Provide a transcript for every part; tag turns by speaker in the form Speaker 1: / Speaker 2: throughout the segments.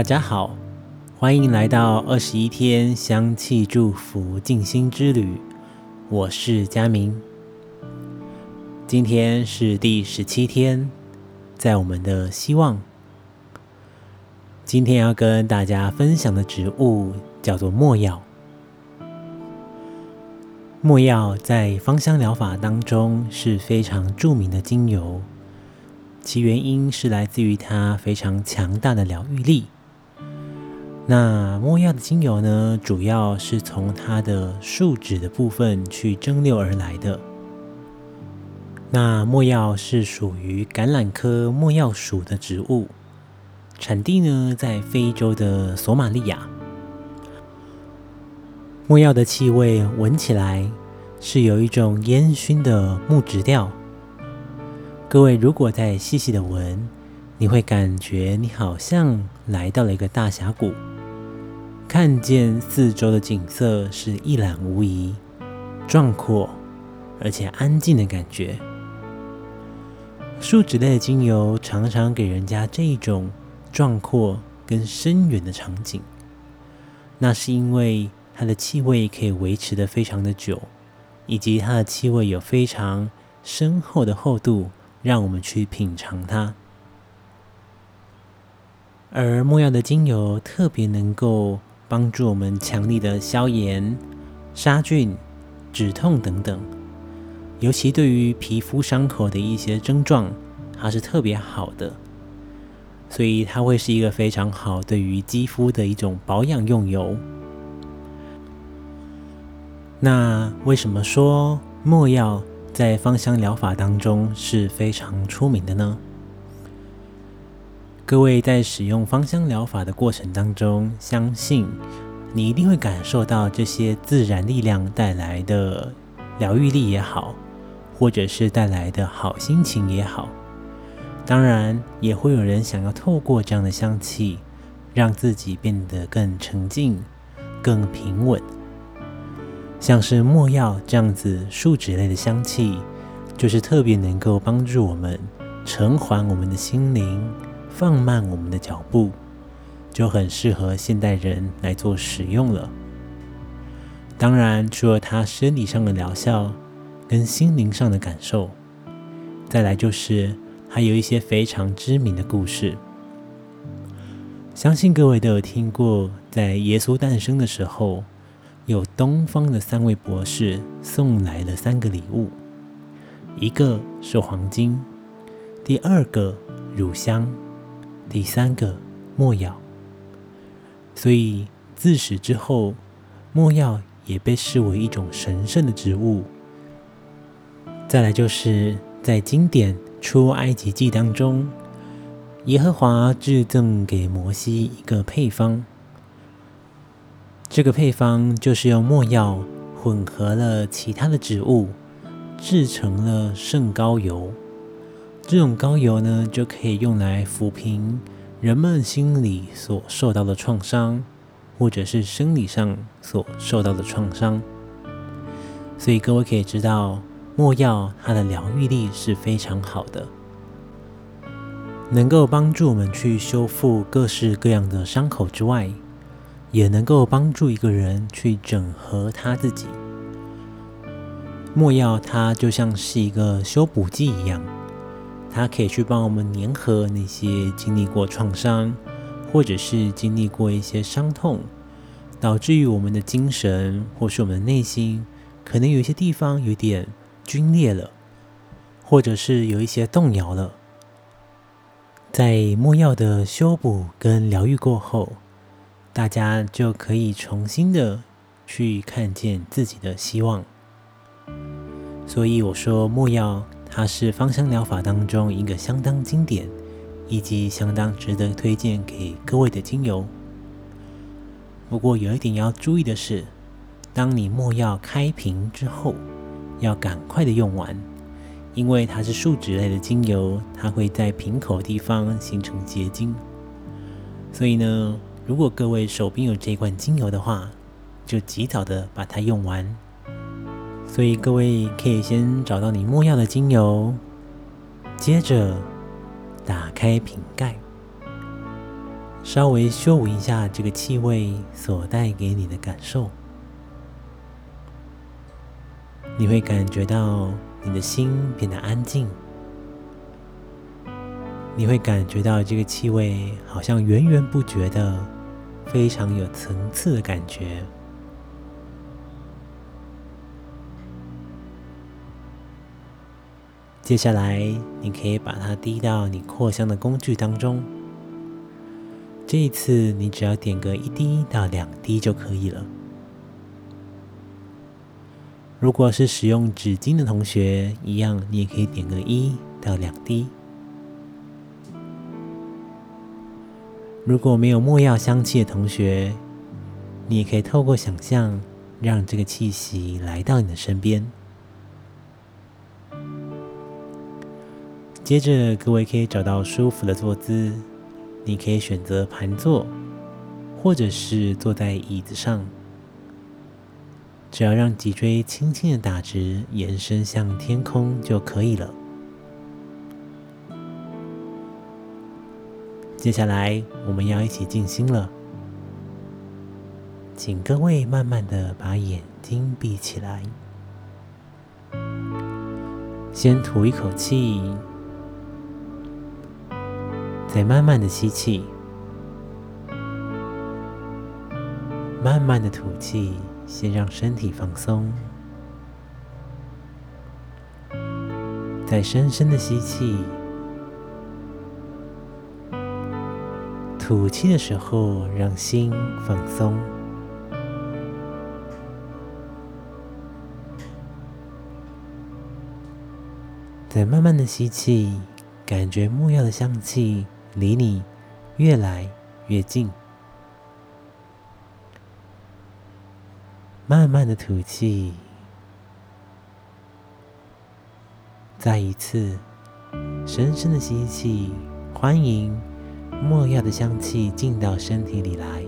Speaker 1: 大家好，欢迎来到二十一天香气祝福静心之旅。我是佳明，今天是第十七天，在我们的希望。今天要跟大家分享的植物叫做没药。没药在芳香疗法当中是非常著名的精油。其原因是来自于它非常强大的疗愈力。那没药的精油呢，主要是从它的树脂的部分去蒸馏而来的。那没药是属于橄榄科没药属的植物，产地呢在非洲的索马利亚。没药的气味闻起来是有一种烟熏的木质调。各位，如果再细细的闻，你会感觉你好像来到了一个大峡谷，看见四周的景色是一览无遗、壮阔而且安静的感觉。树脂类的精油常常给人家这种壮阔跟深远的场景，那是因为它的气味可以维持的非常的久，以及它的气味有非常深厚的厚度。让我们去品尝它，而没药的精油特别能够帮助我们强力的消炎、杀菌、止痛等等，尤其对于皮肤伤口的一些症状，它是特别好的，所以它会是一个非常好对于肌肤的一种保养用油。那为什么说没药？在芳香疗法当中是非常出名的呢。各位在使用芳香疗法的过程当中，相信你一定会感受到这些自然力量带来的疗愈力也好，或者是带来的好心情也好。当然，也会有人想要透过这样的香气，让自己变得更沉静、更平稳。像是没药这样子树脂类的香气，就是特别能够帮助我们沉缓我们的心灵，放慢我们的脚步，就很适合现代人来做使用了。当然，除了它生理上的疗效跟心灵上的感受，再来就是还有一些非常知名的故事。相信各位都有听过，在耶稣诞生的时候。有东方的三位博士送来了三个礼物，一个是黄金，第二个乳香，第三个莫药。所以自始之后，莫药也被视为一种神圣的植物。再来就是在经典出埃及记当中，耶和华致赠给摩西一个配方。这个配方就是用没药混合了其他的植物，制成了圣膏油。这种膏油呢，就可以用来抚平人们心理所受到的创伤，或者是生理上所受到的创伤。所以各位可以知道，没药它的疗愈力是非常好的，能够帮助我们去修复各式各样的伤口之外。也能够帮助一个人去整合他自己。没药它就像是一个修补剂一样，它可以去帮我们粘合那些经历过创伤，或者是经历过一些伤痛，导致于我们的精神或是我们的内心，可能有一些地方有点皲裂了，或者是有一些动摇了。在没药的修补跟疗愈过后。大家就可以重新的去看见自己的希望。所以我说，没药它是芳香疗法当中一个相当经典以及相当值得推荐给各位的精油。不过有一点要注意的是，当你没药开瓶之后，要赶快的用完，因为它是树脂类的精油，它会在瓶口地方形成结晶。所以呢。如果各位手边有这罐精油的话，就及早的把它用完。所以各位可以先找到你没药的精油，接着打开瓶盖，稍微修闻一下这个气味所带给你的感受，你会感觉到你的心变得安静，你会感觉到这个气味好像源源不绝的，非常有层次的感觉。接下来，你可以把它滴到你扩香的工具当中。这一次，你只要点个一滴到两滴就可以了。如果是使用纸巾的同学，一样，你也可以点个一到两滴。如果没有墨药香气的同学，你也可以透过想象，让这个气息来到你的身边。接着，各位可以找到舒服的坐姿。你可以选择盘坐，或者是坐在椅子上，只要让脊椎轻轻的打直，延伸向天空就可以了。接下来我们要一起静心了，请各位慢慢的把眼睛闭起来，先吐一口气。再慢慢的吸气，慢慢的吐气，先让身体放松。再深深的吸气，吐气的时候让心放松。再慢慢的吸气，感觉木药的香气。离你越来越近，慢慢的吐气，再一次深深的吸气，欢迎墨药的香气进到身体里来，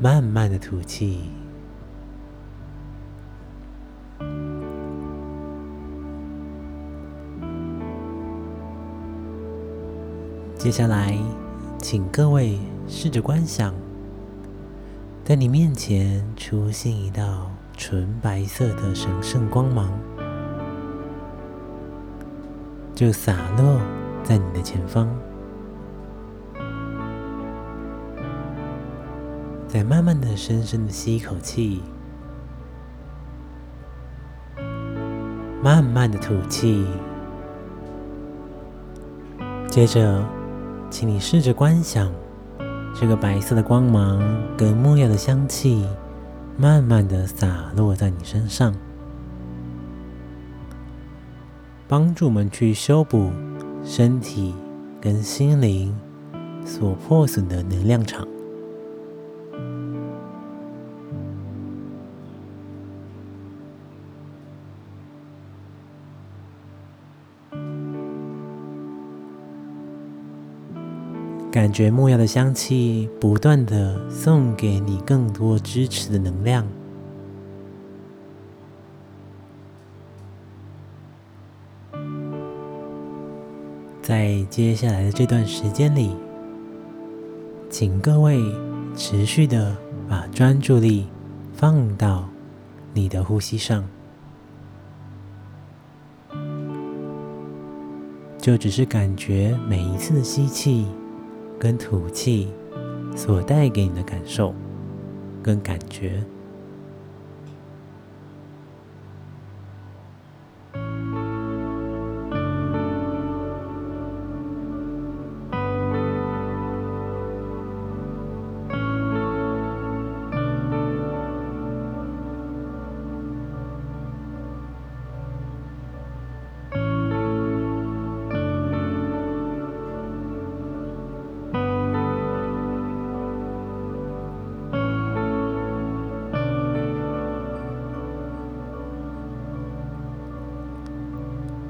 Speaker 1: 慢慢的吐气。接下来，请各位试着观想，在你面前出现一道纯白色的神圣光芒，就洒落在你的前方。再慢慢的、深深的吸一口气，慢慢的吐气，接着。请你试着观想，这个白色的光芒跟木药的香气，慢慢的洒落在你身上，帮助我们去修补身体跟心灵所破损的能量场。感觉木药的香气不断的送给你更多支持的能量，在接下来的这段时间里，请各位持续的把专注力放到你的呼吸上，就只是感觉每一次的吸气。跟吐气所带给你的感受跟感觉。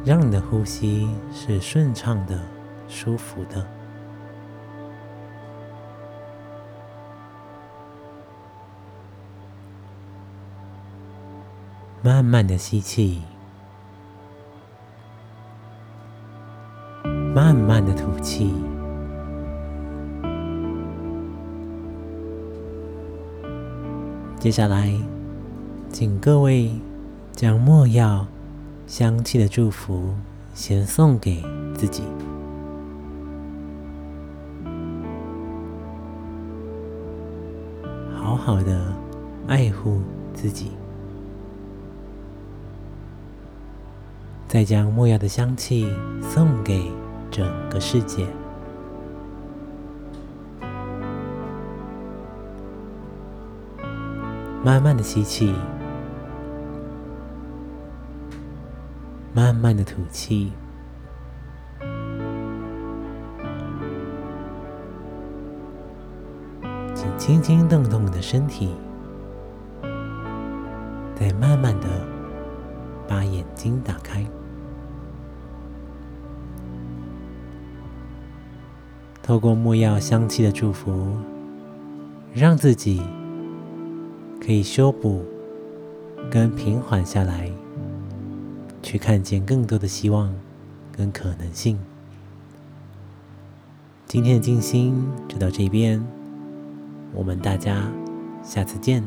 Speaker 1: 让你的呼吸是顺畅的、舒服的。慢慢的吸气，慢慢的吐气。接下来，请各位将墨药香气的祝福先送给自己，好好的爱护自己。再将木药的香气送给整个世界。慢慢的吸气，慢慢的吐气，请轻轻动动你的身体，再慢慢的把眼睛打开。透过木药香气的祝福，让自己可以修补跟平缓下来，去看见更多的希望跟可能性。今天的静心就到这边，我们大家下次见。